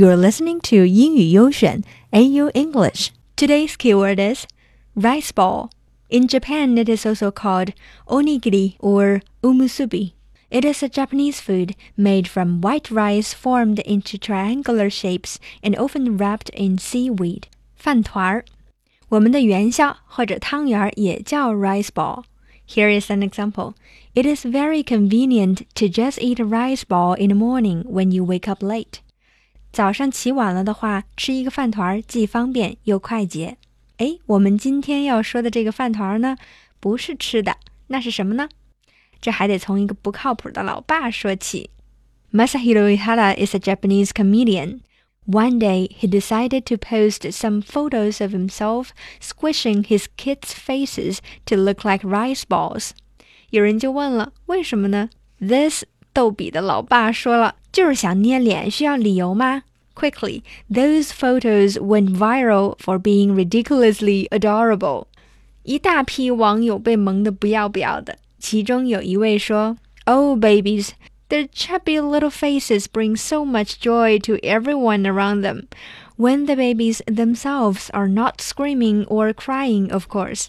You're listening to 英语优选 AU English. Today's keyword is rice ball. In Japan, it is also called onigiri or omusubi. It is a Japanese food made from white rice formed into triangular shapes and often wrapped in seaweed. 饭团儿，我们的元宵或者汤圆也叫 rice ball. Here is an example. It is very convenient to just eat a rice ball in the morning when you wake up late. 早上起晚了的话，吃一个饭团儿既方便又快捷。哎，我们今天要说的这个饭团儿呢，不是吃的，那是什么呢？这还得从一个不靠谱的老爸说起。Masahiro Ihara is a Japanese comedian. One day, he decided to post some photos of himself squishing his kids' faces to look like rice balls. 有人就问了，为什么呢？This 逗比的老爸说了，就是想捏脸，需要理由吗？Quickly, those photos went viral for being ridiculously adorable. 一大批网友被萌得不要不要的。其中有一位说：“Oh, babies, their chubby little faces bring so much joy to everyone around them. When the babies themselves are not screaming or crying, of course.”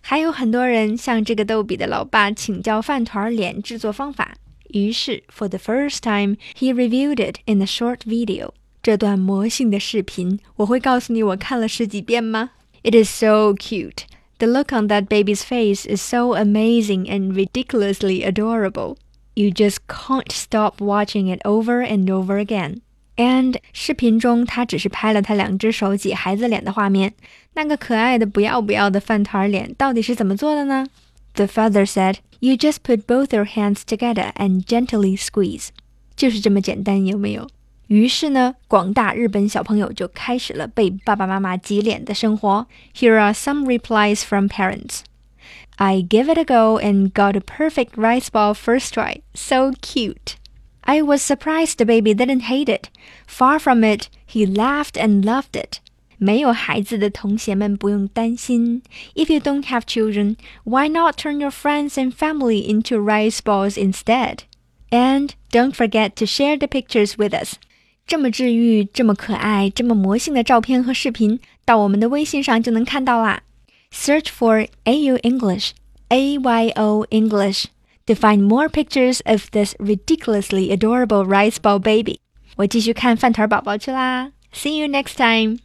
还有很多人向这个逗比的老爸请教饭团脸制作方法。 于是，for the first time, he reviewed it in a short video. 这段魔性的视频，我会告诉你我看了十几遍吗？It is so cute. The look on that baby's face is so amazing and ridiculously adorable. You just can't stop watching it over and over again. And 视频中，他只是拍了他两只手挤孩子脸的画面。那个可爱的不要不要的饭团脸到底是怎么做的呢 ？The father said, "You just put both your hands together and gently squeeze." 就是这么简单，有没有？于是呢，广大日本小朋友就开始了被爸爸妈妈挤脸的生活。Here are some replies from parents. I give it a go and got a perfect rice ball first try. So cute. I was surprised the baby didn't hate it. Far from it, he laughed and loved it. 没有孩子的同学们不用担心。If you don't have children, why not turn your friends and family into rice balls instead? And don't forget to share the pictures with us. 这么治愈、这么可爱、这么魔性的照片和视频，到我们的微信上就能看到啦。Search for AU English, A Y O English to find more pictures of this ridiculously adorable rice ball baby. 我继续看饭团宝宝去啦。See you next time.